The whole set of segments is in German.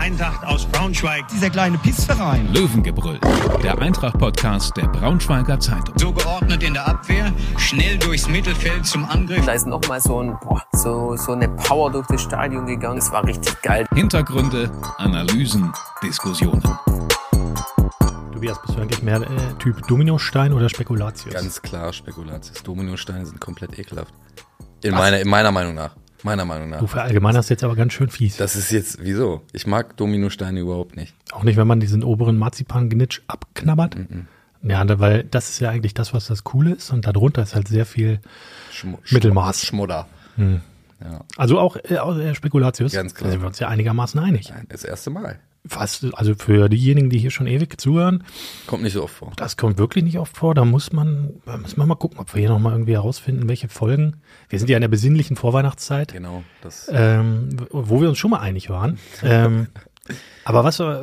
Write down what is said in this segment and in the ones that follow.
Eintracht aus Braunschweig. Dieser kleine Pissverein. Löwengebrüll, der Eintracht-Podcast der Braunschweiger Zeitung. So geordnet in der Abwehr, schnell durchs Mittelfeld zum Angriff. Da ist nochmal so, ein, boah, so, so eine Power durch das Stadion gegangen. Das war richtig geil. Hintergründe, Analysen, Diskussionen. Tobias, bist du eigentlich mehr äh, Typ Dominostein oder Spekulatius? Ganz klar Spekulatius. Dominosteine sind komplett ekelhaft. In meiner, in meiner Meinung nach. Meiner Meinung nach. Du verallgemeinerst jetzt aber ganz schön fies. Das ist jetzt, wieso? Ich mag Dominosteine überhaupt nicht. Auch nicht, wenn man diesen oberen Marzipan-Gnitsch abknabbert. Ja, da- weil das ist ja eigentlich das, was das Coole ist. Und darunter ist halt sehr viel Schmu Mittelmaß. Schmudder. Also auch äh, auch, äh, Spekulatius. Ganz klar. Da sind wir uns ja einigermaßen einig. Nein, das erste Mal. Fast, also für diejenigen, die hier schon ewig zuhören, Kommt nicht so oft vor. das kommt wirklich nicht oft vor. Da muss man, da muss man mal gucken, ob wir hier nochmal irgendwie herausfinden, welche Folgen. Wir sind ja in der besinnlichen Vorweihnachtszeit. Genau. Das, ähm, wo wir uns schon mal einig waren. ähm, aber was äh,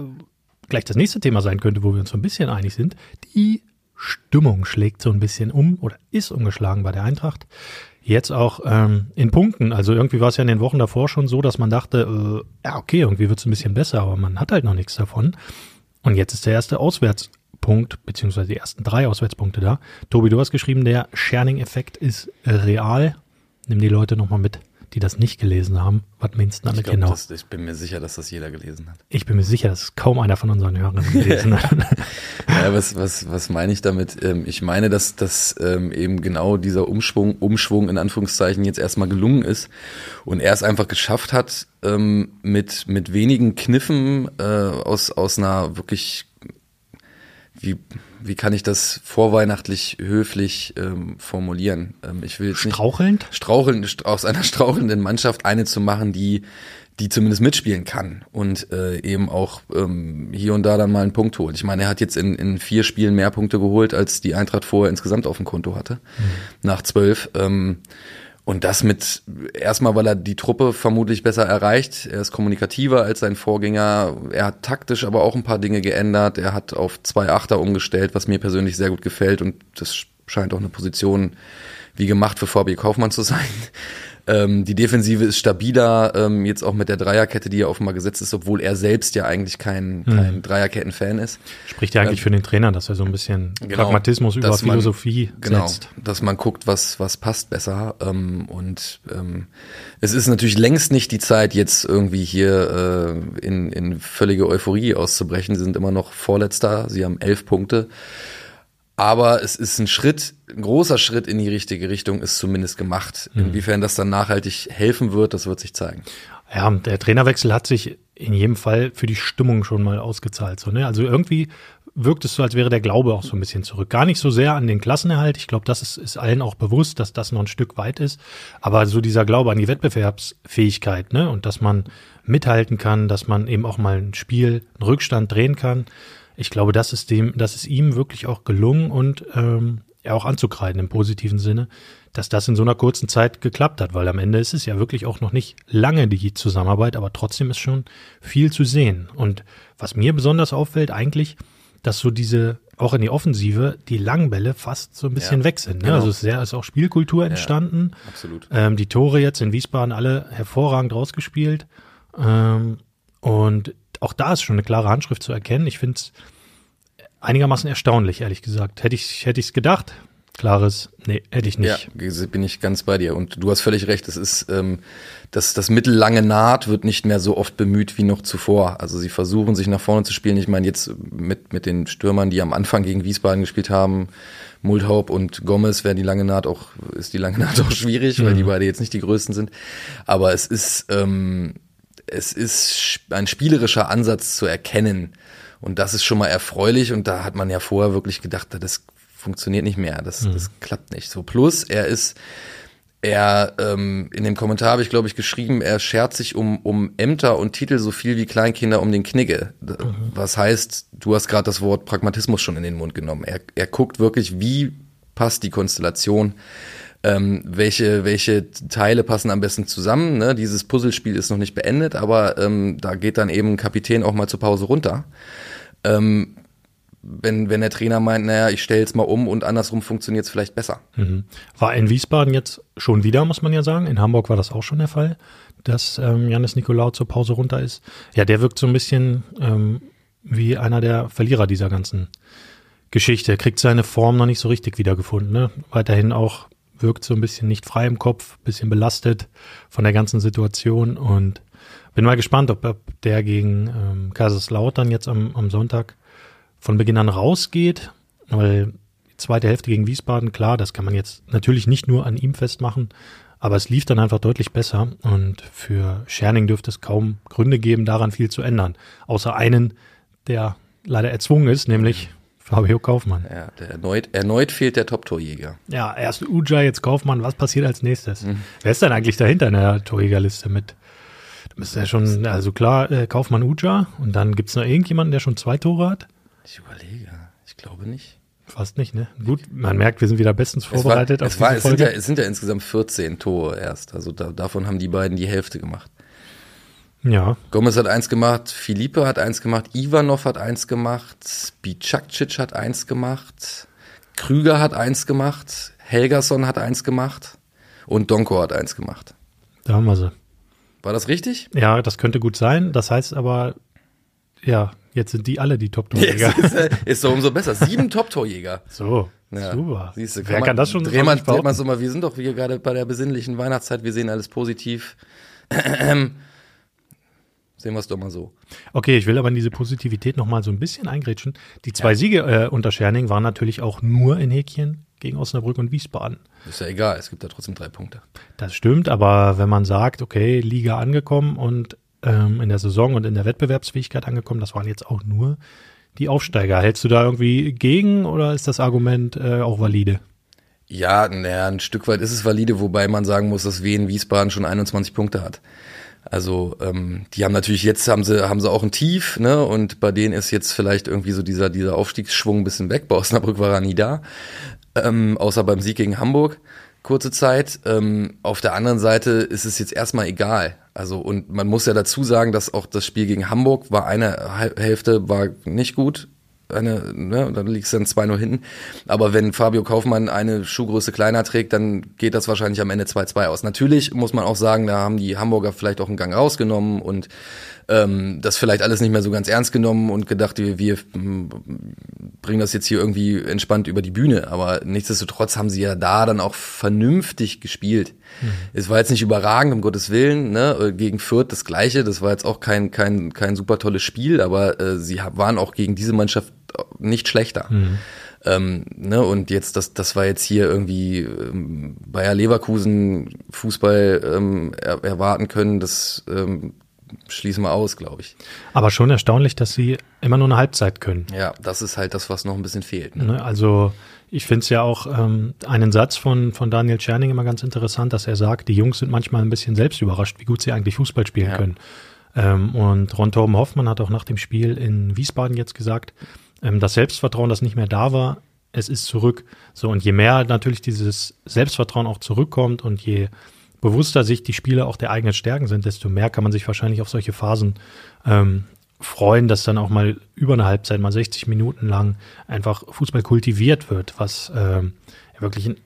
gleich das nächste Thema sein könnte, wo wir uns so ein bisschen einig sind, die Stimmung schlägt so ein bisschen um oder ist umgeschlagen bei der Eintracht. Jetzt auch ähm, in Punkten. Also irgendwie war es ja in den Wochen davor schon so, dass man dachte, äh, ja okay, irgendwie wird es ein bisschen besser, aber man hat halt noch nichts davon. Und jetzt ist der erste Auswärtspunkt, beziehungsweise die ersten drei Auswärtspunkte da. Tobi, du hast geschrieben, der Scherning-Effekt ist real. Nimm die Leute nochmal mit, die das nicht gelesen haben. Was meinst du ich, damit glaub, genau? das, ich bin mir sicher, dass das jeder gelesen hat. Ich bin mir sicher, dass kaum einer von unseren Hörern gelesen hat. Ja, was, was, was meine ich damit? Ähm, ich meine, dass, dass ähm, eben genau dieser Umschwung, Umschwung in Anführungszeichen jetzt erstmal gelungen ist und er es einfach geschafft hat, ähm, mit, mit wenigen Kniffen äh, aus, aus einer wirklich, wie, wie kann ich das vorweihnachtlich höflich ähm, formulieren? Ähm, ich will jetzt nicht Strauchelnd? straucheln, st- aus einer strauchelnden Mannschaft eine zu machen, die die zumindest mitspielen kann und äh, eben auch ähm, hier und da dann mal einen Punkt holt. Ich meine, er hat jetzt in, in vier Spielen mehr Punkte geholt, als die Eintracht vorher insgesamt auf dem Konto hatte, nach zwölf. Ähm, und das mit, erstmal, weil er die Truppe vermutlich besser erreicht. Er ist kommunikativer als sein Vorgänger. Er hat taktisch aber auch ein paar Dinge geändert. Er hat auf zwei Achter umgestellt, was mir persönlich sehr gut gefällt. Und das scheint auch eine Position wie gemacht für VB Kaufmann zu sein. Ähm, die Defensive ist stabiler, ähm, jetzt auch mit der Dreierkette, die ja offenbar gesetzt ist, obwohl er selbst ja eigentlich kein, kein Dreierketten-Fan ist. Spricht ja eigentlich für den Trainer, dass er so ein bisschen Pragmatismus über Ähm, man- Philosophie genau, setzt. dass man guckt, was was passt besser. Ähm, und ähm, es ist natürlich längst nicht die Zeit, jetzt irgendwie hier äh, in, in völlige Euphorie auszubrechen. Sie sind immer noch Vorletzter. Sie haben elf Punkte. Aber es ist ein Schritt, ein großer Schritt in die richtige Richtung ist zumindest gemacht. Mhm. Inwiefern das dann nachhaltig helfen wird, das wird sich zeigen. Ja, der Trainerwechsel hat sich in jedem Fall für die Stimmung schon mal ausgezahlt. So, ne? Also irgendwie wirkt es so, als wäre der Glaube auch so ein bisschen zurück. Gar nicht so sehr an den Klassenerhalt. Ich glaube, das ist, ist allen auch bewusst, dass das noch ein Stück weit ist. Aber so dieser Glaube an die Wettbewerbsfähigkeit, ne? Und dass man mithalten kann, dass man eben auch mal ein Spiel, einen Rückstand drehen kann. Ich glaube, das ist dem, das ist ihm wirklich auch gelungen und ähm, ja auch anzukreiden im positiven Sinne, dass das in so einer kurzen Zeit geklappt hat, weil am Ende ist es ja wirklich auch noch nicht lange die Zusammenarbeit, aber trotzdem ist schon viel zu sehen. Und was mir besonders auffällt eigentlich, dass so diese, auch in die Offensive, die langen Bälle fast so ein bisschen Ja, weg sind. Ne? genau. Also es ist, sehr, ist auch Spielkultur entstanden. Absolut. Ähm, die Tore jetzt in Wiesbaden alle hervorragend rausgespielt. Ähm, und auch da ist schon eine klare Handschrift zu erkennen. Ich finde es einigermaßen erstaunlich, ehrlich gesagt. Hätte ich hätte ich's gedacht? Klares, nee, hätte ich nicht. Ja, bin ich ganz bei dir. Und du hast völlig recht. Es ist, ähm, das, das mittellange Naht wird nicht mehr so oft bemüht wie noch zuvor. Also sie versuchen sich nach vorne zu spielen. Ich meine jetzt mit, mit den Stürmern, die am Anfang gegen Wiesbaden gespielt haben, Multhaup und Gomez, wäre die lange Naht auch, ist die lange Naht auch schwierig, weil die beide jetzt nicht die größten sind. Aber es ist, ähm, es ist ein spielerischer Ansatz zu erkennen. Und das ist schon mal erfreulich. Und da hat man ja vorher wirklich gedacht, das funktioniert nicht mehr. Das, das klappt nicht. So plus, er ist, er, ähm, in dem Kommentar habe ich, glaube ich, geschrieben, er schert sich um, um Ämter und Titel so viel wie Kleinkinder um den Knigge. D- Was heißt, du hast gerade das Wort Pragmatismus schon in den Mund genommen. Er, er guckt wirklich, wie passt die Konstellation ähm, welche, welche Teile passen am besten zusammen. Ne? Dieses Puzzlespiel ist noch nicht beendet, aber ähm, da geht dann eben Kapitän auch mal zur Pause runter. Ähm, wenn, wenn der Trainer meint, naja, ich stelle jetzt mal um und andersrum funktioniert es vielleicht besser. Mhm. War in Wiesbaden jetzt schon wieder, muss man ja sagen. In Hamburg war das auch schon der Fall, dass ähm, Janis Nikolaou zur Pause runter ist. Ja, der wirkt so ein bisschen ähm, wie einer der Verlierer dieser ganzen Geschichte. Kriegt seine Form noch nicht so richtig wiedergefunden. Ne? Weiterhin auch wirkt so ein bisschen nicht frei im Kopf, bisschen belastet von der ganzen Situation und bin mal gespannt, ob, der gegen ähm, Kaiserslautern jetzt am, am Sonntag von Beginn an rausgeht, weil die zweite Hälfte gegen Wiesbaden, klar, das kann man jetzt natürlich nicht nur an ihm festmachen, aber es lief dann einfach deutlich besser und für Scherning dürfte es kaum Gründe geben, daran viel zu ändern, außer einen, der leider erzwungen ist, nämlich Fabio Kaufmann. Ja, erneut, erneut fehlt der Top-Torjäger. Ja, erst Uja, jetzt Kaufmann. Was passiert als nächstes? Mhm. Wer ist denn eigentlich dahinter in der Torjägerliste mit? Da müsste ja schon, also klar, äh, Kaufmann Uja und dann gibt's noch irgendjemanden, der schon zwei Tore hat? Ich überlege. Ich glaube nicht. Fast nicht, ne? Gut, man merkt, wir sind wieder bestens vorbereitet. Es, war, es, war, es, sind, ja, es sind ja insgesamt 14 Tore erst. Also da, davon haben die beiden die Hälfte gemacht. Ja. Gomez hat eins gemacht, Filipe hat eins gemacht, Ivanov hat eins gemacht, Bicakcic hat eins gemacht, Krüger hat eins gemacht, Helgason hat eins gemacht und Donko hat eins gemacht. Da haben wir sie. War das richtig? Ja, das könnte gut sein. Das heißt aber, ja, jetzt sind die alle die Top-Torjäger. Yes, ist, ist doch umso besser. Sieben Top-Torjäger. So. Ja, super. Siehst du, kann Wer man, kann das schon dreh man, dreht man so mal, wir sind doch hier gerade bei der besinnlichen Weihnachtszeit, wir sehen alles positiv. Sehen wir es doch mal so. Okay, ich will aber in diese Positivität nochmal so ein bisschen eingrätschen. Die zwei ja. Siege äh, unter Scherning waren natürlich auch nur in Häkchen gegen Osnabrück und Wiesbaden. Ist ja egal, es gibt da trotzdem drei Punkte. Das stimmt, aber wenn man sagt, okay, Liga angekommen und ähm, in der Saison und in der Wettbewerbsfähigkeit angekommen, das waren jetzt auch nur die Aufsteiger. Hältst du da irgendwie gegen oder ist das Argument äh, auch valide? Ja, naja, ein Stück weit ist es valide, wobei man sagen muss, dass Wien Wiesbaden schon 21 Punkte hat. Also ähm, die haben natürlich jetzt haben sie haben sie auch ein Tief, ne? Und bei denen ist jetzt vielleicht irgendwie so dieser dieser Aufstiegsschwung ein bisschen weg. Bei Osnabrück war er nie da, ähm, außer beim Sieg gegen Hamburg kurze Zeit. Ähm, auf der anderen Seite ist es jetzt erstmal egal. Also und man muss ja dazu sagen, dass auch das Spiel gegen Hamburg war eine Hälfte war nicht gut, eine, ne, dann liegst du dann 2-0 hinten. Aber wenn Fabio Kaufmann eine Schuhgröße kleiner trägt, dann geht das wahrscheinlich am Ende 2-2 aus. Natürlich muss man auch sagen, da haben die Hamburger vielleicht auch einen Gang rausgenommen und ähm, das vielleicht alles nicht mehr so ganz ernst genommen und gedacht, wir, wir bringen das jetzt hier irgendwie entspannt über die Bühne. Aber nichtsdestotrotz haben sie ja da dann auch vernünftig gespielt. Mhm. Es war jetzt nicht überragend, um Gottes Willen, ne? Gegen Fürth das Gleiche. Das war jetzt auch kein, kein, kein super tolles Spiel, aber äh, sie waren auch gegen diese Mannschaft nicht schlechter. Mhm. Ähm, ne, und jetzt, das, das war jetzt hier irgendwie ähm, Bayer Leverkusen Fußball ähm, er, erwarten können, das ähm, schließen wir aus, glaube ich. Aber schon erstaunlich, dass sie immer nur eine Halbzeit können. Ja, das ist halt das, was noch ein bisschen fehlt. Ne? Ne, also ich finde es ja auch ähm, einen Satz von, von Daniel Tscherning immer ganz interessant, dass er sagt, die Jungs sind manchmal ein bisschen selbst überrascht, wie gut sie eigentlich Fußball spielen ja. können. Ähm, und Ron Torben Hoffmann hat auch nach dem Spiel in Wiesbaden jetzt gesagt, ähm, das Selbstvertrauen, das nicht mehr da war, es ist zurück. So, und je mehr natürlich dieses Selbstvertrauen auch zurückkommt und je bewusster sich die Spieler auch der eigenen Stärken sind, desto mehr kann man sich wahrscheinlich auf solche Phasen ähm, freuen, dass dann auch mal über eine Halbzeit, mal 60 Minuten lang einfach Fußball kultiviert wird, was ähm, wirklich ein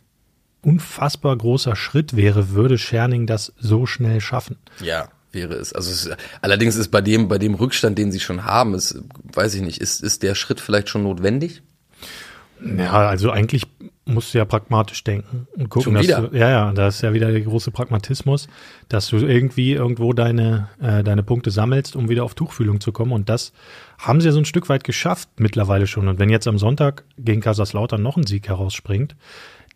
unfassbar großer Schritt wäre, würde Scherning das so schnell schaffen. Ja, wäre es. Also es, allerdings ist bei dem, bei dem Rückstand, den sie schon haben, ist, weiß ich nicht, ist, ist der Schritt vielleicht schon notwendig? Ja, also eigentlich musst du ja pragmatisch denken und gucken, dass du, ja, ja, da ist ja wieder der große Pragmatismus, dass du irgendwie irgendwo deine, äh, deine Punkte sammelst, um wieder auf Tuchfühlung zu kommen. Und das haben sie ja so ein Stück weit geschafft mittlerweile schon. Und wenn jetzt am Sonntag gegen Kaiserslautern noch ein Sieg herausspringt,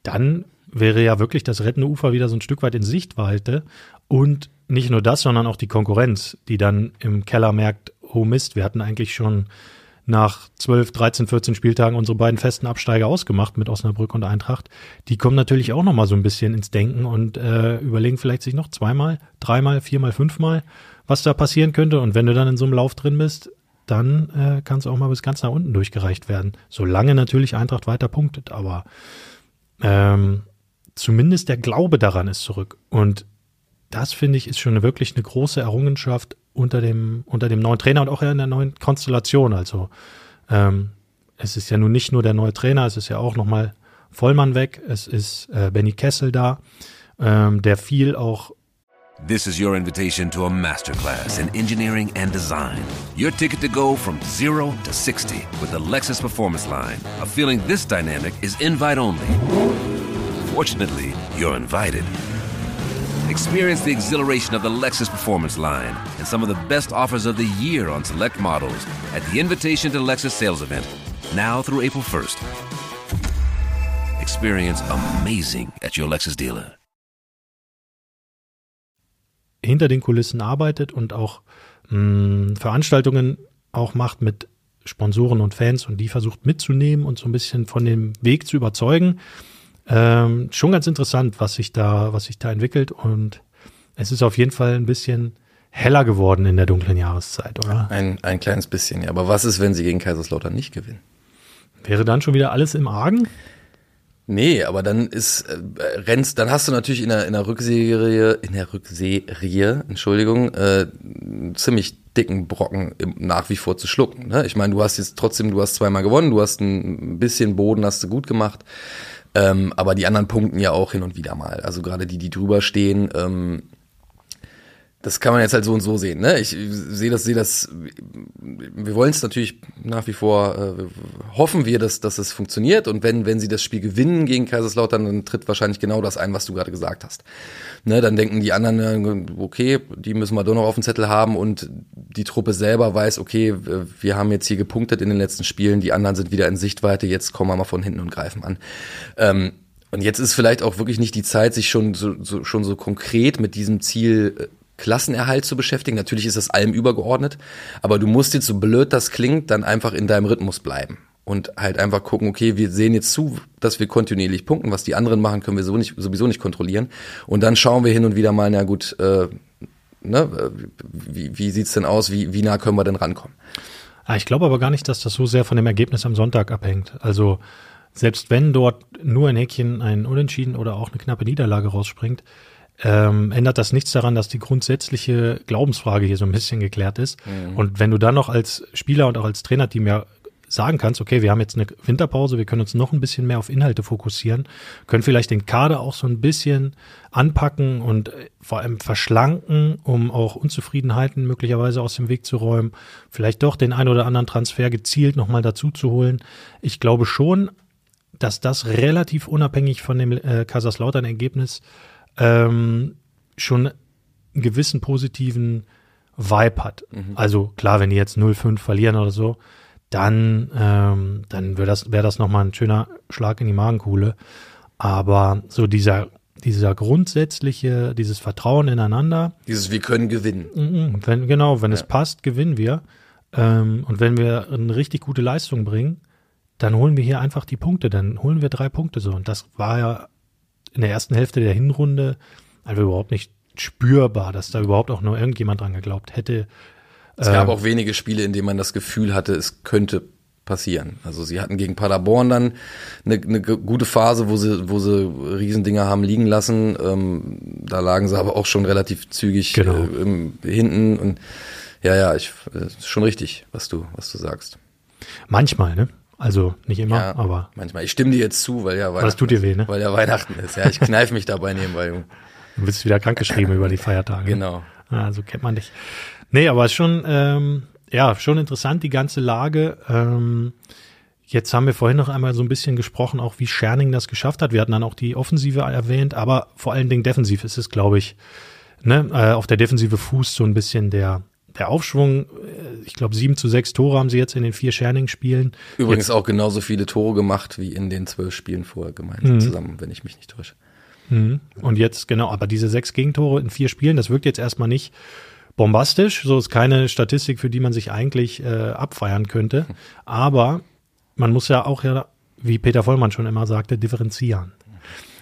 dann wäre ja wirklich das rettende Ufer wieder so ein Stück weit in Sichtweite. Und nicht nur das, sondern auch die Konkurrenz, die dann im Keller merkt, oh Mist, wir hatten eigentlich schon nach 12, 13, 14 Spieltagen unsere beiden festen Absteiger ausgemacht mit Osnabrück und Eintracht. Die kommen natürlich auch noch mal so ein bisschen ins Denken und äh, überlegen vielleicht sich noch zweimal, dreimal, viermal, fünfmal, was da passieren könnte. Und wenn du dann in so einem Lauf drin bist, dann äh, kann es auch mal bis ganz nach unten durchgereicht werden. Solange natürlich Eintracht weiter punktet, aber ähm, zumindest der Glaube daran ist zurück. Und das finde ich ist schon wirklich eine große Errungenschaft unter dem, unter dem neuen Trainer und auch in der neuen Konstellation. Also ähm, es ist ja nun nicht nur der neue Trainer, es ist ja auch nochmal Vollmann weg, es ist äh, Benny Kessel da, ähm, der viel auch This is your invitation to a masterclass in engineering and design. Your ticket to go from zero to 60 with the Lexus Performance Line. A feeling this dynamic is invite only. Fortunately, you're invited. Experience the exhilaration of the Lexus Performance Line and some of the best offers of the year on select models at the Invitation to Lexus sales event, now through April 1st. Experience amazing at your Lexus dealer. hinter den Kulissen arbeitet und auch mh, Veranstaltungen auch macht mit Sponsoren und Fans und die versucht mitzunehmen und so ein bisschen von dem Weg zu überzeugen. Ähm, schon ganz interessant, was sich da, was sich da entwickelt und es ist auf jeden Fall ein bisschen heller geworden in der dunklen Jahreszeit, oder? Ein, ein kleines bisschen, ja. Aber was ist, wenn sie gegen Kaiserslautern nicht gewinnen? Wäre dann schon wieder alles im Argen? Nee, aber dann ist äh, rennst, dann hast du natürlich in der in der Rückserie, in der Rückserie, Entschuldigung, äh, einen ziemlich dicken Brocken im, nach wie vor zu schlucken. Ne? Ich meine, du hast jetzt trotzdem, du hast zweimal gewonnen, du hast ein bisschen Boden, hast du gut gemacht, ähm, aber die anderen punkten ja auch hin und wieder mal. Also gerade die, die drüber stehen, ähm, das kann man jetzt halt so und so sehen. Ne? Ich sehe das, sehe das. Wir wollen es natürlich nach wie vor äh, hoffen wir, dass, dass es funktioniert. Und wenn wenn sie das Spiel gewinnen gegen Kaiserslautern, dann tritt wahrscheinlich genau das ein, was du gerade gesagt hast. Ne? Dann denken die anderen, äh, okay, die müssen wir doch noch auf dem Zettel haben und die Truppe selber weiß, okay, wir haben jetzt hier gepunktet in den letzten Spielen, die anderen sind wieder in Sichtweite. Jetzt kommen wir mal von hinten und greifen an. Ähm, und jetzt ist vielleicht auch wirklich nicht die Zeit, sich schon so, so, schon so konkret mit diesem Ziel äh, Klassenerhalt zu beschäftigen. Natürlich ist das allem übergeordnet, aber du musst jetzt, so blöd das klingt, dann einfach in deinem Rhythmus bleiben und halt einfach gucken, okay, wir sehen jetzt zu, dass wir kontinuierlich punkten, was die anderen machen, können wir so nicht, sowieso nicht kontrollieren und dann schauen wir hin und wieder mal, na gut, äh, ne, wie, wie sieht's denn aus, wie, wie nah können wir denn rankommen? Ah, ich glaube aber gar nicht, dass das so sehr von dem Ergebnis am Sonntag abhängt. Also selbst wenn dort nur ein Häkchen ein Unentschieden oder auch eine knappe Niederlage rausspringt, ähm, ändert das nichts daran, dass die grundsätzliche Glaubensfrage hier so ein bisschen geklärt ist. Mhm. Und wenn du dann noch als Spieler und auch als Trainerteam ja sagen kannst, okay, wir haben jetzt eine Winterpause, wir können uns noch ein bisschen mehr auf Inhalte fokussieren, können vielleicht den Kader auch so ein bisschen anpacken und äh, vor allem verschlanken, um auch Unzufriedenheiten möglicherweise aus dem Weg zu räumen, vielleicht doch den ein oder anderen Transfer gezielt nochmal dazu zu holen. Ich glaube schon, dass das relativ unabhängig von dem äh, Kaiserslautern-Ergebnis ähm, schon einen gewissen positiven Vibe hat. Mhm. Also klar, wenn die jetzt 0-5 verlieren oder so, dann, ähm, dann wäre das, wär das nochmal ein schöner Schlag in die Magenkuhle. Aber so dieser, dieser grundsätzliche, dieses Vertrauen ineinander. Dieses Wir können gewinnen. Mhm, wenn, genau, wenn ja. es passt, gewinnen wir. Ähm, und wenn wir eine richtig gute Leistung bringen, dann holen wir hier einfach die Punkte, dann holen wir drei Punkte so. Und das war ja in der ersten Hälfte der Hinrunde einfach überhaupt nicht spürbar, dass da überhaupt auch nur irgendjemand dran geglaubt hätte. Es gab ähm, auch wenige Spiele, in denen man das Gefühl hatte, es könnte passieren. Also sie hatten gegen Paderborn dann eine, eine gute Phase, wo sie, wo sie Riesendinger haben liegen lassen. Ähm, da lagen sie aber auch schon relativ zügig genau. äh, im, hinten und ja, ja, ich äh, ist schon richtig, was du, was du sagst. Manchmal, ne? Also nicht immer, ja, aber. Manchmal. Ich stimme dir jetzt zu, weil ja Weihnachten. das tut dir weh, ne? Weil ja Weihnachten ist. Ja, ich kneife mich dabei nebenbei. Du bist wieder krankgeschrieben über die Feiertage. Genau. Also kennt man dich. Nee, aber es ist schon, ähm, ja, schon interessant, die ganze Lage. Ähm, jetzt haben wir vorhin noch einmal so ein bisschen gesprochen, auch wie Scherning das geschafft hat. Wir hatten dann auch die Offensive erwähnt, aber vor allen Dingen defensiv ist es, glaube ich, ne, äh, auf der Defensive Fuß so ein bisschen der, der Aufschwung, äh, ich glaube, sieben zu sechs Tore haben sie jetzt in den vier Scherning-Spielen. Übrigens jetzt, auch genauso viele Tore gemacht wie in den zwölf Spielen vorher gemeinsam mhm. zusammen, wenn ich mich nicht täusche. Mhm. Und jetzt, genau, aber diese sechs Gegentore in vier Spielen, das wirkt jetzt erstmal nicht bombastisch. So ist keine Statistik, für die man sich eigentlich äh, abfeiern könnte. Aber man muss ja auch ja, wie Peter Vollmann schon immer sagte, differenzieren.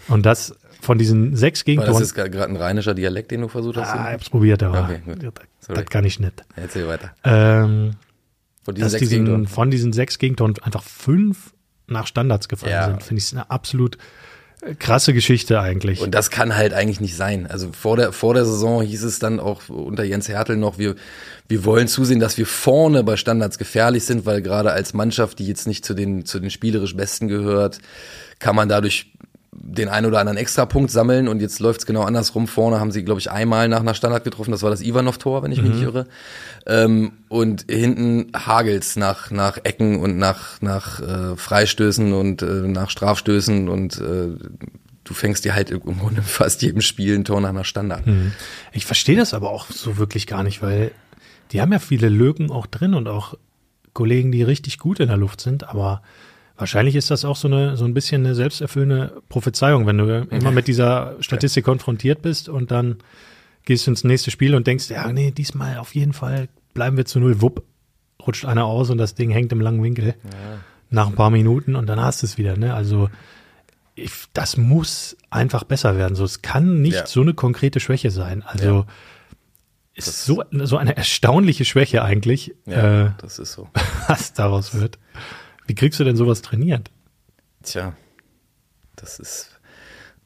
Und das von diesen sechs Gegentoren. War das ist gerade ein rheinischer Dialekt, den du versucht hast? Ah, ich hab's probiert, aber okay, das, das kann ich nicht. Erzähl weiter. Ähm, von diesen, sechs diesen von diesen sechs Gegentoren einfach fünf nach Standards gefallen ja. sind, finde ich eine absolut Krasse Geschichte eigentlich. Und das kann halt eigentlich nicht sein. Also vor der, vor der Saison hieß es dann auch unter Jens Hertel noch, wir, wir wollen zusehen, dass wir vorne bei Standards gefährlich sind, weil gerade als Mannschaft, die jetzt nicht zu den, zu den spielerisch Besten gehört, kann man dadurch den einen oder anderen Extrapunkt sammeln und jetzt läuft's genau andersrum. Vorne haben sie, glaube ich, einmal nach einer Standard getroffen, das war das Ivanov-Tor, wenn ich mich nicht irre. Ähm, und hinten hagelt's nach, nach Ecken und nach, nach äh, Freistößen und äh, nach Strafstößen und äh, du fängst dir halt im Grunde fast jedem Spiel ein Tor nach einer Standard. Ich verstehe das aber auch so wirklich gar nicht, weil die haben ja viele Lücken auch drin und auch Kollegen, die richtig gut in der Luft sind, aber wahrscheinlich ist das auch so eine so ein bisschen eine selbsterfüllende Prophezeiung, wenn du immer mit dieser Statistik konfrontiert bist und dann gehst du ins nächste Spiel und denkst, ja, nee, diesmal auf jeden Fall bleiben wir zu null, wupp, rutscht einer aus und das Ding hängt im langen Winkel nach ein paar Minuten und dann hast du es wieder, ne? Also ich, das muss einfach besser werden. So, es kann nicht Ja. so eine konkrete Schwäche sein. Also ist so, so eine erstaunliche Schwäche eigentlich, Ja, äh, das ist so. was daraus wird. Wie kriegst du denn sowas trainiert? Tja, das ist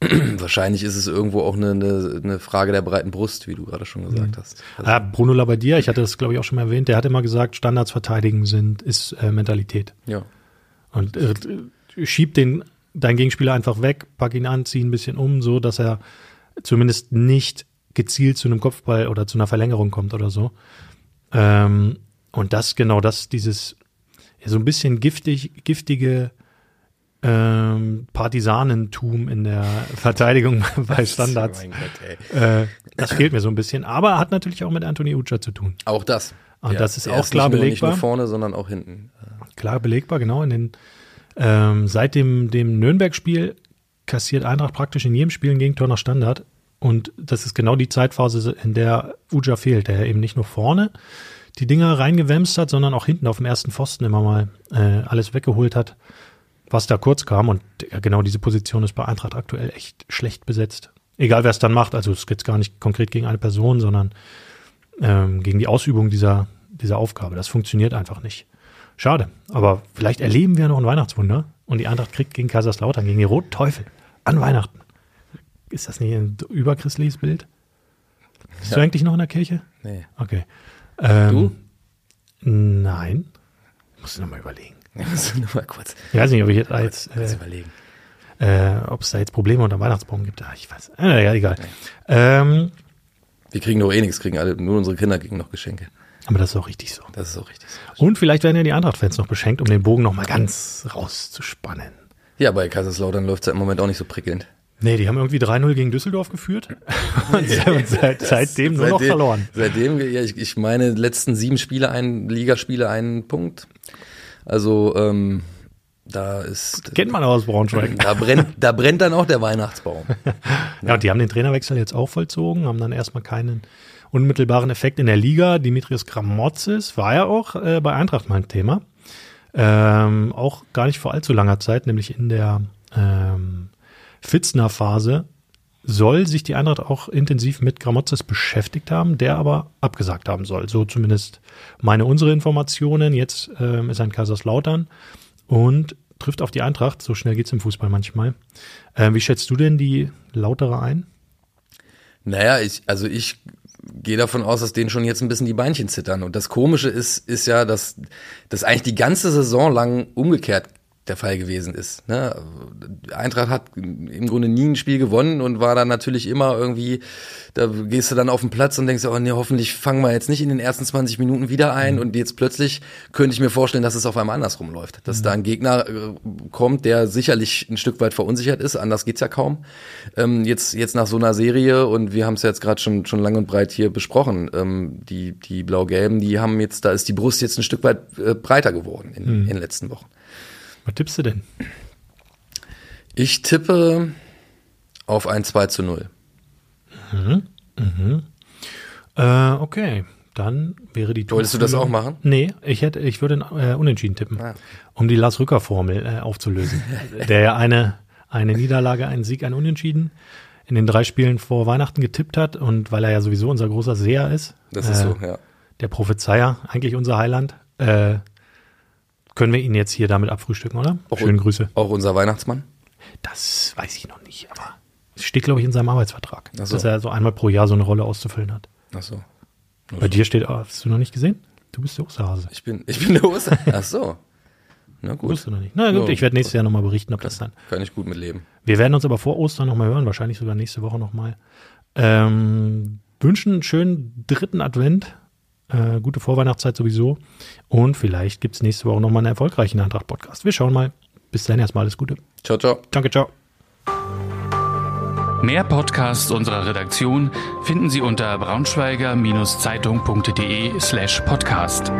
wahrscheinlich ist es irgendwo auch eine, eine, eine Frage der breiten Brust, wie du gerade schon gesagt hast. Also, Ah, Bruno Labbadia, ich hatte das glaube ich auch schon mal erwähnt, der hat immer gesagt, Standards verteidigen sind, ist äh, Mentalität. ja. Und äh, schieb den, deinen Gegenspieler einfach weg, pack ihn an, zieh ihn ein bisschen um, so dass er zumindest nicht gezielt zu einem Kopfball oder zu einer Verlängerung kommt oder so. Ähm, und das, genau das, dieses so ein bisschen giftig, giftige ähm, Partisanentum in der Verteidigung bei Standards. Mein Gott, ey. Äh, das fehlt mir so ein bisschen, aber hat natürlich auch mit Anthony Ucha zu tun. Auch das. Und das ist auch klar nicht nur, belegbar. Nicht nur vorne, sondern auch hinten. Klar belegbar, genau. In den, ähm, seit dem, dem Nürnberg-Spiel kassiert Eintracht praktisch in jedem Spiel ein Gegentor nach Standard. Und das ist genau die Zeitphase, in der Uja fehlt, der eben nicht nur vorne die Dinger reingewämst hat, sondern auch hinten auf dem ersten Pfosten immer mal äh, alles weggeholt hat, was da kurz kam. Und ja, genau diese Position ist bei Eintracht aktuell echt schlecht besetzt. Egal, wer es dann macht. Also es geht gar nicht konkret gegen eine Person, sondern ähm, gegen die Ausübung dieser, dieser Aufgabe. Das funktioniert einfach nicht. Schade. Aber vielleicht erleben wir noch ein Weihnachtswunder und die Eintracht kriegt gegen Kaiserslautern, gegen die Roten Teufel an Weihnachten. Ist das nicht ein überchristliches Bild? Bist du Ja. eigentlich noch in der Kirche? Nee. Okay. Ähm, Du? Nein. Muss ich nochmal überlegen. Also nur mal kurz, Ich weiß nicht, ob ich jetzt, jetzt kurz äh, überlegen. äh, ob es da jetzt Probleme unter dem Weihnachtsbaum gibt. Ah, ich weiß. Äh, ja, egal. Ähm, Wir kriegen doch eh nichts, kriegen alle, nur unsere Kinder kriegen noch Geschenke. aber das ist auch richtig so. Das ist auch richtig so. Und vielleicht werden ja die Eintracht-Fans noch beschenkt, um den Bogen noch mal ganz rauszuspannen. Ja, bei Kaiserslautern läuft es ja im Moment auch nicht so prickelnd. Nee, die haben irgendwie 3-0 gegen Düsseldorf geführt und seit, seitdem nur noch Seitdem- verloren. Seitdem, ja, ich, ich meine, letzten sieben Spiele, ein Ligaspiele, einen Punkt. Also, ähm, da ist, Kennt man aus Braunschweig. da brennt, da brennt dann auch der Weihnachtsbaum. Ja, und die haben den Trainerwechsel jetzt auch vollzogen, haben dann erstmal keinen unmittelbaren Effekt in der Liga. Dimitrios Gramotzes war ja auch äh, bei Eintracht mal ein Thema. Ähm, auch gar nicht vor allzu langer Zeit, nämlich in der ähm, Fitzner-Phase soll sich die Eintracht auch intensiv mit Gramotzes beschäftigt haben, der aber abgesagt haben soll. So zumindest meine unsere Informationen. Jetzt ähm, ist er in Kaiserslautern und trifft auf die Eintracht. So schnell geht's im Fußball manchmal. Ähm, wie schätzt du denn die Lautere ein? Naja, ich, also ich gehe davon aus, dass denen schon jetzt ein bisschen die Beinchen zittern. Und das Komische ist, ist ja, dass das eigentlich die ganze Saison lang umgekehrt der Fall gewesen ist. Ne? Eintracht hat im Grunde nie ein Spiel gewonnen und war dann natürlich immer irgendwie, da gehst du dann auf den Platz und denkst, oh nee, hoffentlich fangen wir jetzt nicht in den ersten 20 Minuten wieder ein und jetzt plötzlich könnte ich mir vorstellen, dass es auf einmal andersrum läuft. Dass da ein Gegner äh, kommt, der sicherlich ein Stück weit verunsichert ist, anders geht's ja kaum. Ähm, jetzt, jetzt nach so einer Serie und wir haben es jetzt gerade schon, schon lang und breit hier besprochen, ähm, die, die Blau-Gelben, die haben jetzt, da ist die Brust jetzt ein Stück weit äh, breiter geworden in, in den letzten Wochen. Was tippst du denn? Ich tippe auf ein 2 zu 0. Äh, okay, dann wäre die Wolltest du das auch machen? Nee, ich hätte, ich würde äh, unentschieden tippen, Ah. um die Lars Rücker Formel äh, aufzulösen. der ja eine eine Niederlage, einen Sieg, ein Unentschieden in den drei Spielen vor Weihnachten getippt hat und weil er ja sowieso unser großer Seher ist, Das ist äh, so, ja. der Prophezeier, eigentlich unser Heiland, äh, können wir ihn jetzt hier damit abfrühstücken, oder? Auch Schönen un- Grüße. Auch unser Weihnachtsmann. Das weiß ich noch nicht, aber es steht, glaube ich, in seinem Arbeitsvertrag, so. dass er so einmal pro Jahr so eine Rolle auszufüllen hat. Ach so. Bei dir steht, ah, hast du noch nicht gesehen? Du bist der Osterhase. Ich bin, ich bin der Oster. Ach so. Na gut. Wusstest du noch nicht. Na gut, Ja. ich werde nächstes Jahr nochmal berichten, ob das dann. Kann ich gut mit leben. Wir werden uns aber vor Ostern nochmal hören, wahrscheinlich sogar nächste Woche nochmal. Ähm, wünschen einen schönen dritten Advent, äh, gute Vorweihnachtszeit sowieso. Und vielleicht gibt's nächste Woche nochmal einen erfolgreichen Eintracht-Podcast. Wir schauen mal. Bis dann erstmal alles Gute. Ciao, ciao. Danke, ciao. Mehr Podcasts unserer Redaktion finden Sie unter braunschweiger-zeitung.de slash podcast.